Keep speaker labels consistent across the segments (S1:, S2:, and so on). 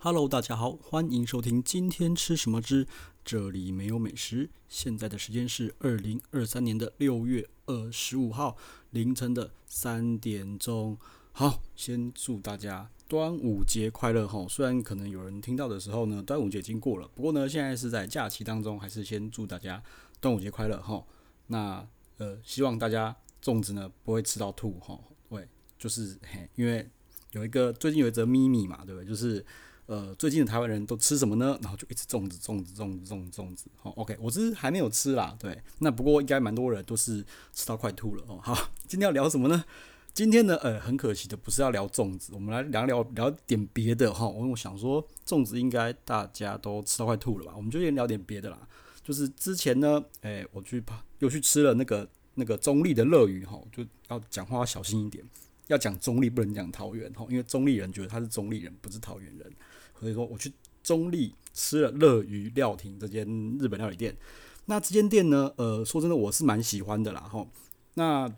S1: Hello，大家好，欢迎收听今天吃什么之这里没有美食。现在的时间是二零二三年的六月二十五号凌晨的三点钟。好，先祝大家端午节快乐哈！虽然可能有人听到的时候呢，端午节已经过了，不过呢，现在是在假期当中，还是先祝大家端午节快乐哈。那呃，希望大家粽子呢不会吃到吐哈。对，就是嘿，因为有一个最近有一则秘密嘛，对不对？就是。呃，最近的台湾人都吃什么呢？然后就一直粽子，粽子，粽子，粽子，粽子。好，OK，我是还没有吃啦。对，那不过应该蛮多人都是吃到快吐了哦。好，今天要聊什么呢？今天呢，呃，很可惜的不是要聊粽子，我们来聊聊聊点别的哈。我想说，粽子应该大家都吃到快吐了吧？我们就先聊点别的啦。就是之前呢，哎，我去怕又去吃了那个那个中立的乐鱼哈，就要讲话要小心一点，要讲中立不能讲桃园哈，因为中立人觉得他是中立人，不是桃园人。所以说我去中立吃了乐鱼料亭这间日本料理店，那这间店呢，呃，说真的我是蛮喜欢的啦哈。那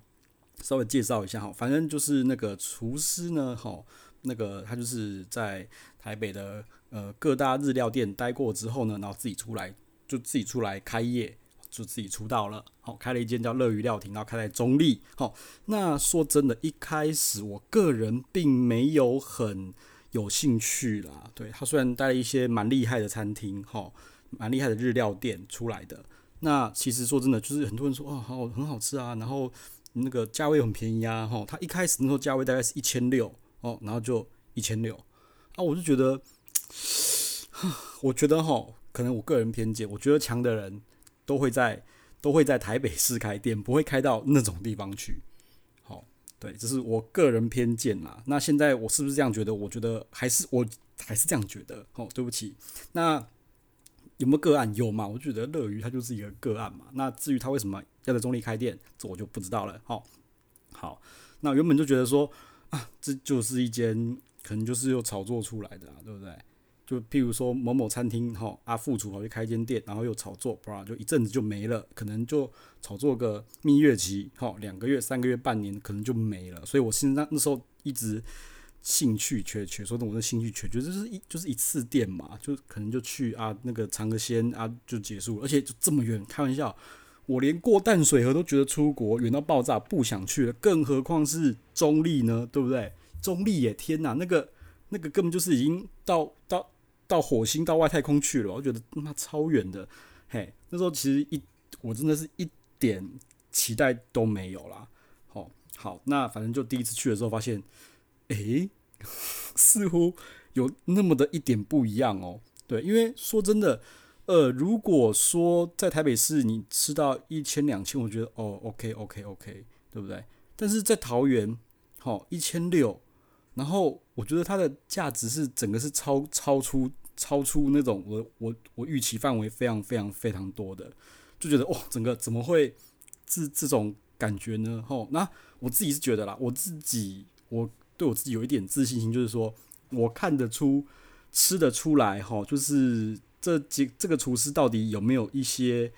S1: 稍微介绍一下哈，反正就是那个厨师呢，哈，那个他就是在台北的呃各大日料店待过之后呢，然后自己出来就自己出来开业，就自己出道了，好，开了一间叫乐鱼料亭，然后开在中立。好，那说真的，一开始我个人并没有很。有兴趣啦，对，他虽然带了一些蛮厉害的餐厅，哈，蛮厉害的日料店出来的。那其实说真的，就是很多人说，哦，好，很好吃啊，然后那个价位很便宜啊，哈，他一开始那时候价位大概是一千六，哦，然后就一千六，啊，我就觉得，我觉得哈，可能我个人偏见，我觉得强的人都会在都会在台北市开店，不会开到那种地方去。对，这是我个人偏见啦。那现在我是不是这样觉得？我觉得还是我还是这样觉得。哦，对不起。那有没有个案？有嘛？我觉得乐鱼它就是一个个案嘛。那至于他为什么要在中立开店，这我就不知道了。好，好。那原本就觉得说啊，这就是一间可能就是又炒作出来的，对不对？就譬如说某某餐厅哈，啊副厨跑去开间店，然后又炒作，不然就一阵子就没了，可能就炒作个蜜月期，哈，两个月、三个月、半年，可能就没了。所以我现在那时候一直兴趣缺缺，说的我的兴趣缺缺，就是一就是一次店嘛，就可能就去啊那个尝个鲜啊就结束，而且就这么远，开玩笑，我连过淡水河都觉得出国远到爆炸，不想去了，更何况是中立呢，对不对？中立也天哪，那个那个根本就是已经到到。到火星、到外太空去了，我觉得他妈超远的，嘿，那时候其实一我真的是一点期待都没有啦。好，好，那反正就第一次去的时候发现，诶、似乎有那么的一点不一样哦。对，因为说真的，呃，如果说在台北市你吃到一千两千，我觉得哦、OK, OK, OK, 对不对？但是在桃园，好一千六，然后我觉得它的价值是整个是超超出。超出那种我我我预期范围非常非常非常多的，就觉得哇，整个怎么会这这种感觉呢？吼，那我自己是觉得啦，我自己我对我自己有一点自信心，就是说我看得出吃得出来，吼，就是这几这个厨师到底有没有一些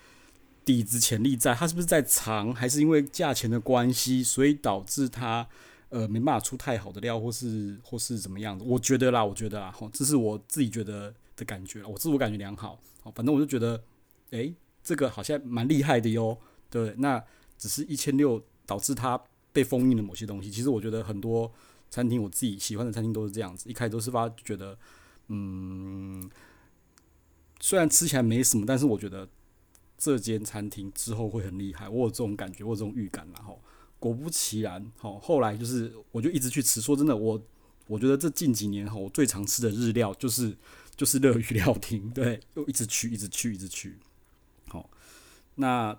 S1: 底子潜力在，他是不是在藏，还是因为价钱的关系，所以导致他。呃，没办法出太好的料，或是或是怎么样的？我觉得啦，我觉得啦，吼，这是我自己觉得的感觉，我自我感觉良好。好，反正我就觉得，诶，这个好像蛮厉害的哟。对，那只是一千六导致它被封印了某些东西。其实我觉得很多餐厅，我自己喜欢的餐厅都是这样子，一开始都是发觉得，嗯，虽然吃起来没什么，但是我觉得这间餐厅之后会很厉害。我有这种感觉，我有这种预感，然后。果不其然，好，后来就是我就一直去吃。说真的，我我觉得这近几年哈，我最常吃的日料就是就是乐鱼料亭，对，又一直去，一直去，一直去。好，那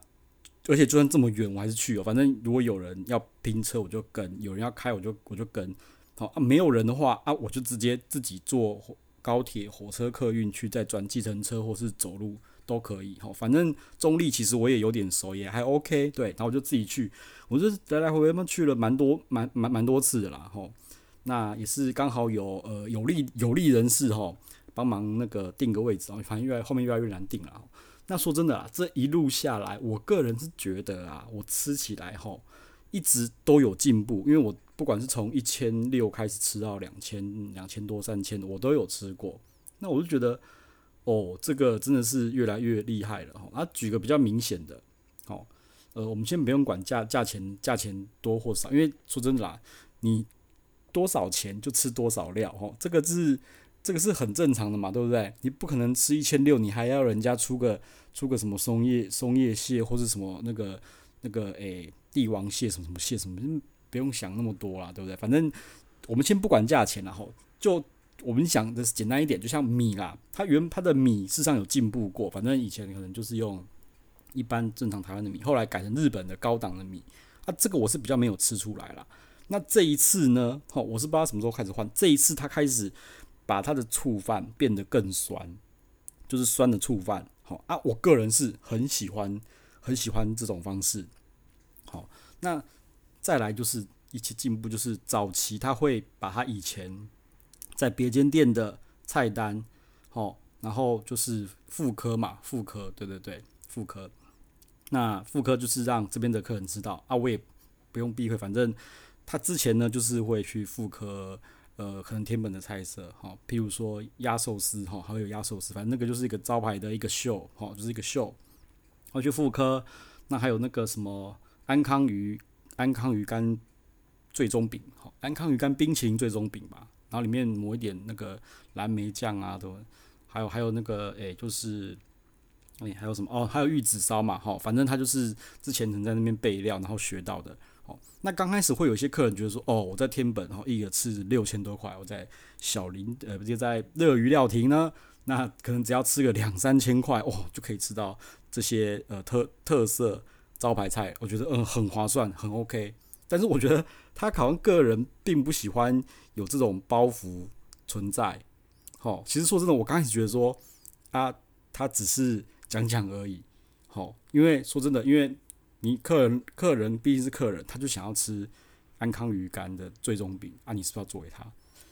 S1: 而且就算这么远，我还是去哦。反正如果有人要拼车，我就跟；有人要开，我就我就跟。好啊，没有人的话啊，我就直接自己坐高铁、火车、客运去，再转计程车或是走路。都可以哈，反正中立其实我也有点熟，也还 OK。对，然后我就自己去，我就来来回回嘛去了蛮多蛮蛮蛮多次的啦哈。那也是刚好有呃有利有利人士哈帮忙那个定个位置，反正越来后面越来越难定了。那说真的啊，这一路下来，我个人是觉得啊，我吃起来哈一直都有进步，因为我不管是从一千六开始吃到两千两千多三千，我都有吃过。那我就觉得，哦，这个真的是越来越厉害了哈。啊，举个比较明显的，哦，呃，我们先不用管价价钱价钱多或少，因为说真的啦，你多少钱就吃多少料哈，这个是这个是很正常的嘛，对不对？你不可能吃一千六，你还要人家出个出个什么松叶松叶蟹或者什么那个那个诶、帝王蟹什么什么蟹什么，不用想那么多啦，对不对？反正我们先不管价钱，然后就。我们想的简单一点，就像米啦，它原它的米事实上有进步过，反正以前可能就是用一般正常台湾的米，后来改成日本的高档的米，啊，这个我是比较没有吃出来啦。那这一次呢，哈，我是不知道什么时候开始换，这一次他开始把他的醋饭变得更酸，就是酸的醋饭，好啊，我个人是很喜欢很喜欢这种方式，那再来就是一起进步，就是早期他会把他以前。在别间店的菜单，好，然后就是复刻嘛，复刻，对对对，复刻。那复刻就是让这边的客人知道啊，我也不用避讳，反正他之前呢就是会去复刻，呃，可能天本的菜色，哈，譬如说鸭寿司，哈，还有鸭寿司，反正那个就是一个招牌的一个秀，哈，就是一个秀，我去复刻。那还有那个什么安康鱼，安康鱼干最终饼，哈，安康鱼干冰淇淋最终饼吧。然后里面抹一点那个蓝莓酱啊，都还有还有那个诶、就是诶、还有什么哦？还有玉子烧嘛，哈，反正他就是之前曾在那边备料，然后学到的。哦，那刚开始会有一些客人觉得说，哦，我在天本，然后一个吃六千多块，我在小林呃，不就在乐鱼料亭呢，那可能只要吃个两三千块，哦，就可以吃到这些呃特特色招牌菜，我觉得嗯很划算，很 OK。但是我觉得他好像个人并不喜欢有这种包袱存在。好，其实说真的，我刚开始觉得说啊，他只是讲讲而已。好，因为说真的，因为你客人客人毕竟是客人，他就想要吃安康鱼干的最终饼啊，你是不是要做给他？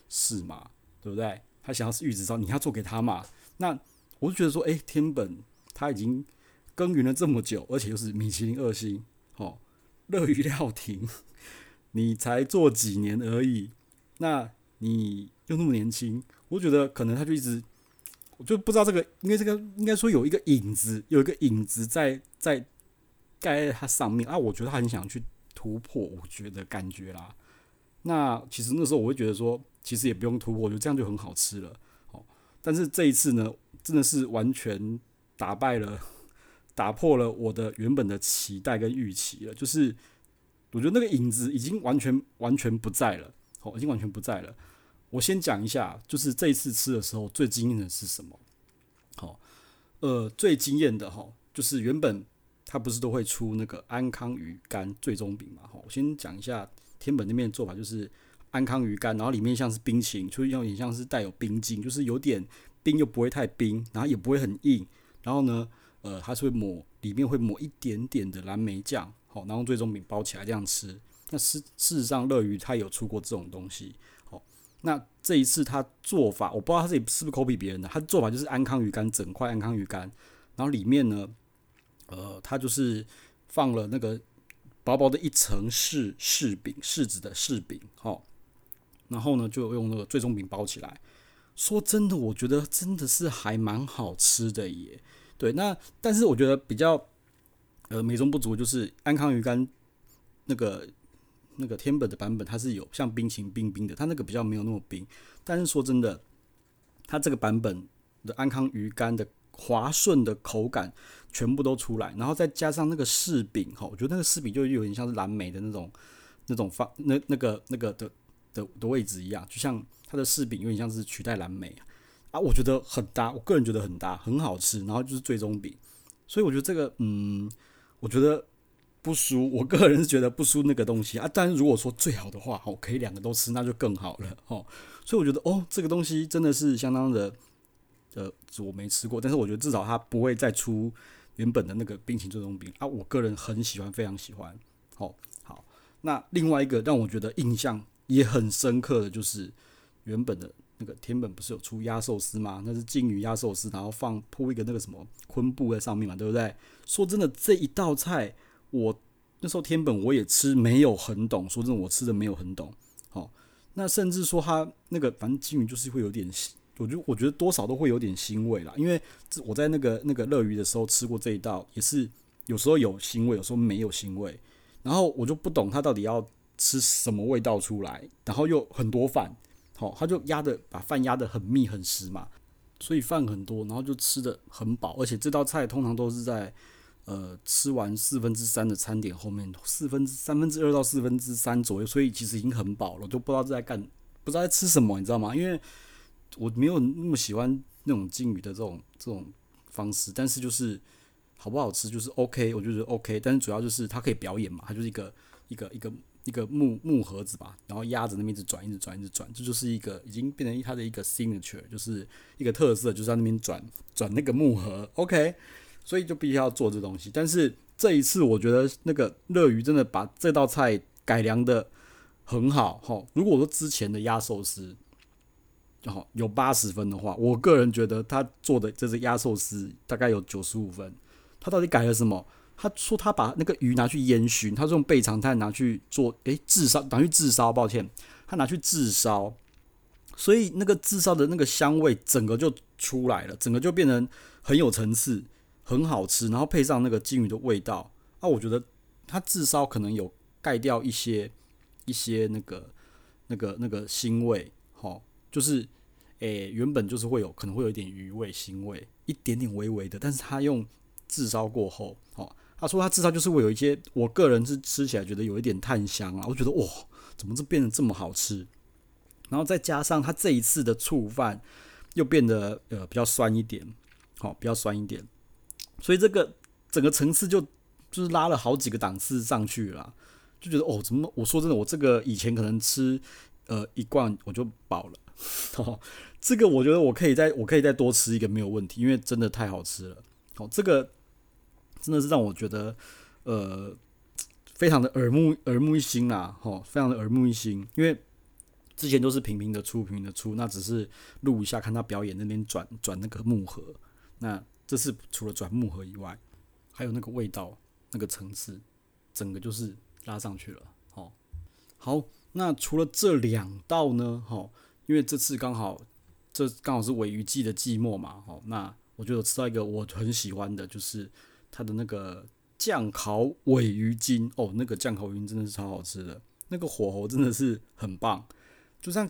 S1: 是嘛？对不对？他想要吃玉子烧，你要做给他嘛？那我就觉得说，哎，天本他已经耕耘了这么久，而且又是米其林二星，好。乐于料亭，你才做几年而已，那你又那么年轻，我觉得可能他就一直，我就不知道这个，因为这个应该说有一个影子，有一个影子在在盖在它上面啊。我觉得他很想去突破，我觉得感觉啦。那其实那时候我会觉得说，其实也不用突破，我觉得这样就很好吃了。哦，但是这一次呢，真的是完全打败了。打破了我的原本的期待跟预期了，就是我觉得那个影子已经完全完全不在了，好，已经完全不在了。我先讲一下，就是这一次吃的时候最惊艳的是什么？好，呃，最惊艳的哈，就是原本它不是都会出那个安康鱼干最终饼嘛？好，我先讲一下天本那边的做法，就是安康鱼干，然后里面像是冰淇淋，就有点像是带有冰晶，就是有点冰又不会太冰，然后也不会很硬，然后呢，呃，它是会抹里面会抹一点点的蓝莓酱，好，然后最终饼包起来这样吃。那事事实上，乐鱼它有出过这种东西，好，那这一次它做法，我不知道它自己是不是 copy 别人的，它做法就是安康鱼干整块安康鱼干，然后里面呢，呃，它就是放了那个薄薄的一层柿柿饼，柿子的柿饼，好，然后呢就用那个最终饼包起来。说真的，我觉得真的是还蛮好吃的耶。对，那但是我觉得比较呃美中不足就是安康鱼干那个那个天本的版本，它是有像冰淇淋冰冰的，它那个比较没有那么冰。但是说真的，它这个版本的安康鱼干的滑顺的口感全部都出来，然后再加上那个柿饼哈，我觉得那个柿饼就有点像是蓝莓的那种那种方那那个那个的的的位置一样，就像它的柿饼有点像是取代蓝莓。啊，啊我觉得很搭，我个人觉得很搭，很好吃，然后就是最终饼，所以我觉得这个，嗯，我觉得不输，我个人是觉得不输那个东西啊。但是如果说最好的话，哦，可以两个都吃，那就更好了，哦。所以我觉得，哦，这个东西真的是相当的，呃，我没吃过，但是我觉得至少它不会再出原本的那个冰淇淋最终饼啊。我个人很喜欢，非常喜欢。好，好，那另外一个让我觉得印象也很深刻的就是原本的。那个天本不是有出鸭寿司吗？那是鲸鱼鸭寿司，然后放铺一个那个什么昆布在上面嘛，对不对？说真的，这一道菜我那时候天本我也吃没有很懂，说真的，我吃的没有很懂。好，那甚至说它那个反正鲸鱼就是会有点我就我觉得多少都会有点腥味啦，因为我在那个那个乐鱼的时候吃过这一道，也是有时候有腥味，有时候没有腥味，然后我就不懂他到底要吃什么味道出来，然后又很多饭，哦，他就压的把饭压的很密很实嘛，所以饭很多，然后就吃的很饱，而且这道菜通常都是在。呃，吃完四分之三的餐点后面，四分之三分之二到四分之三左右，所以其实已经很饱了，就不知道在干，不知道在吃什么，你知道吗？因为我没有那么喜欢那种鲸鱼的这种这种方式，但是就是好不好吃就是 OK，我就觉得 OK，但是主要就是它可以表演嘛，它就是一个一个一个一个木木盒子吧，然后压着那边一直转，一直转，一直转，这就是一个已经变成它的一个 signature，就是一个特色，就是在那边转转那个木盒，OK。所以就必须要做这东西，但是这一次我觉得那个乐鱼真的把这道菜改良的很好哈。如果说之前的鸭寿司，好有八十分的话，我个人觉得他做的这只鸭寿司大概有九十五分。他到底改了什么？他说他把那个鱼拿去烟熏，他是用备长炭拿去做，诶，炙烧，拿去炙烧，抱歉，他拿去炙烧，所以那个炙烧的那个香味整个就出来了，整个就变成很有层次。很好吃，然后配上那个鲸鱼的味道，啊，我觉得它炙烧可能有盖掉一些一些那个那个那个腥味，哦，就是诶、原本就是会有可能会有一点鱼味腥味，一点点微微的，但是它用炙烧过后，哦，他说他至少就是会有一些，我个人是吃起来觉得有一点炭香啊，我觉得哇，怎么这变得这么好吃？然后再加上他这一次的醋饭又变得呃比较酸一点，好，比较酸一点。所以这个整个层次就就是拉了好几个档次上去了，就觉得哦，怎么我说真的，我这个以前可能吃呃一罐我就饱了，哦，这个我觉得我可以再我可以再多吃一个没有问题，因为真的太好吃了。哦，这个真的是让我觉得呃非常的耳目耳目一新啦，哦，非常的耳目一新，因为之前都是平平的出平平的出，那只是录一下看他表演那边转转那个木盒，那。这次除了转木盒以外，还有那个味道、那个层次，整个就是拉上去了。好，好，那除了这两道呢？哈，因为这次刚好这刚好是尾鱼季的季末嘛。好，那我觉得吃到一个我很喜欢的，就是它的那个酱烤尾鱼筋哦，那个酱烤鱼真的是超好吃的，那个火候真的是很棒，就像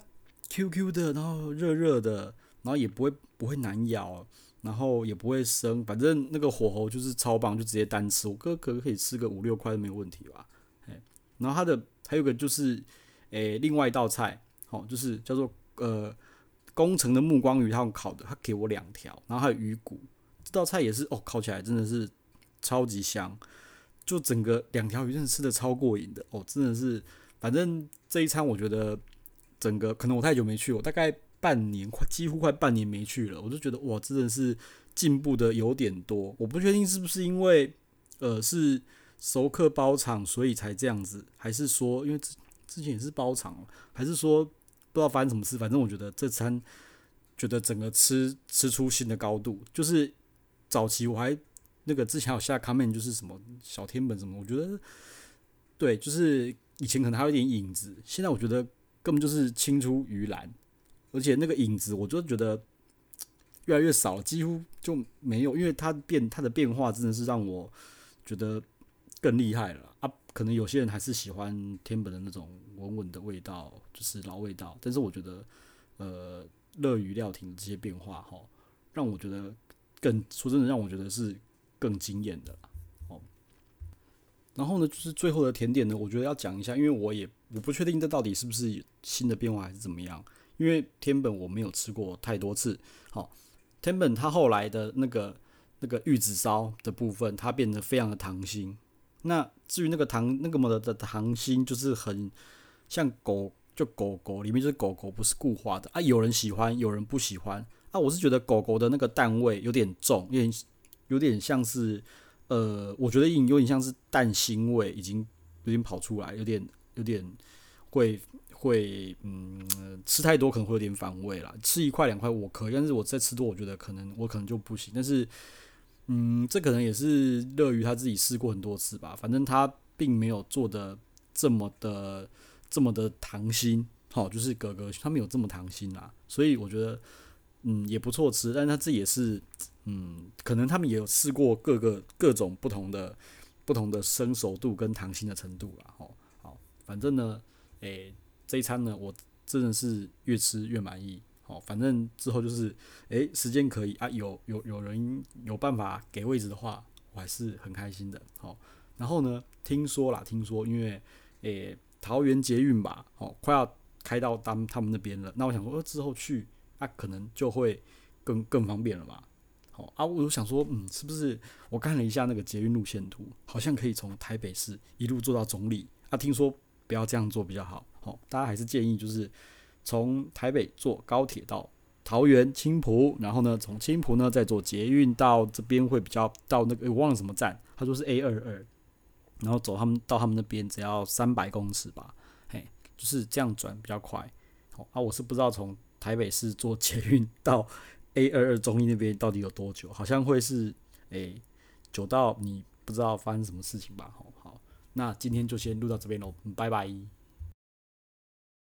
S1: Q Q 的，然后热热的，然后也不会不会难咬。然后也不会生，反正那个火候就是超棒，就直接单吃。我哥可可以吃个五六块都没有问题吧？然后它的还有个就是，诶，另外一道菜，好，就是叫做呃，宫城的目光鱼，他们烤的，他给我两条，然后还有鱼骨，这道菜也是哦，烤起来真的是超级香，就整个两条鱼真的吃的超过瘾的哦，真的是，反正这一餐我觉得整个可能我太久没去，我大概。半年快，几乎快半年没去了，我就觉得哇，真的是进步的有点多。我不确定是不是因为呃是熟客包场，所以才这样子，还是说因为之之前也是包场，还是说不知道发生什么事。反正我觉得这餐觉得整个吃吃出新的高度。就是早期我还那个之前有下 comment 就是什么小天本什么，我觉得对，就是以前可能还有点影子，现在我觉得根本就是青出于蓝。而且那个影子，我就觉得越来越少了，几乎就没有，因为它变它的变化真的是让我觉得更厉害了啊！可能有些人还是喜欢天本的那种稳稳的味道，就是老味道。但是我觉得，呃，乐鱼料亭这些变化哈，让我觉得更说真的，让我觉得是更惊艳的哦。然后呢，就是最后的甜点呢，我觉得要讲一下，因为我也我不确定这到底是不是新的变化还是怎么样。因为天本我没有吃过太多次，好，天本它后来的那个那个玉子烧的部分，它变得非常的糖心。那至于那个糖那个么的糖心，就是很像狗，就狗狗里面就是狗狗，不是固化的啊。有人喜欢，有人不喜欢啊。我是觉得狗狗的那个蛋味有点重，有点有点像是呃，我觉得有点像是蛋腥味已经有点跑出来，有点有点会。会嗯，吃太多可能会有点反胃啦。吃一块两块我可以，但是我再吃多，我觉得可能我可能就不行。但是嗯，这可能也是乐于他自己试过很多次吧。反正他并没有做的这么的这么的糖心，好，就是哥哥他没有这么糖心啦。所以我觉得嗯也不错吃，但是他这也是嗯，可能他们也有试过各个各种不同的不同的生熟度跟糖心的程度啦。哦，好，反正呢，诶、这一餐呢，我真的是越吃越满意。好，反正之后就是，诶、时间可以啊，有有有人有办法给位置的话，我还是很开心的。好，然后呢，听说啦，听说因为诶、桃园捷运吧，哦，快要开到他们他们那边了，那我想说，呃，之后去，那、啊、可能就会更更方便了嘛。好啊，我想说，嗯，是不是我看了一下那个捷运路线图，好像可以从台北市一路坐到总理啊？听说不要这样做比较好。好，大家还是建议就是。从台北坐高铁到桃园青埔，然后呢，从青埔呢再坐捷运到这边会比较到那个我忘了什么站，他说是 A 二二，然后走他们到他们那边只要三百公尺吧，嘿，就是这样转比较快。好啊，我是不知道从台北市坐捷运 到 A 二二中医那边到底有多久，好像会是诶久到你不知道发生什么事情吧。好，好，那今天就先录到这边喽，拜拜。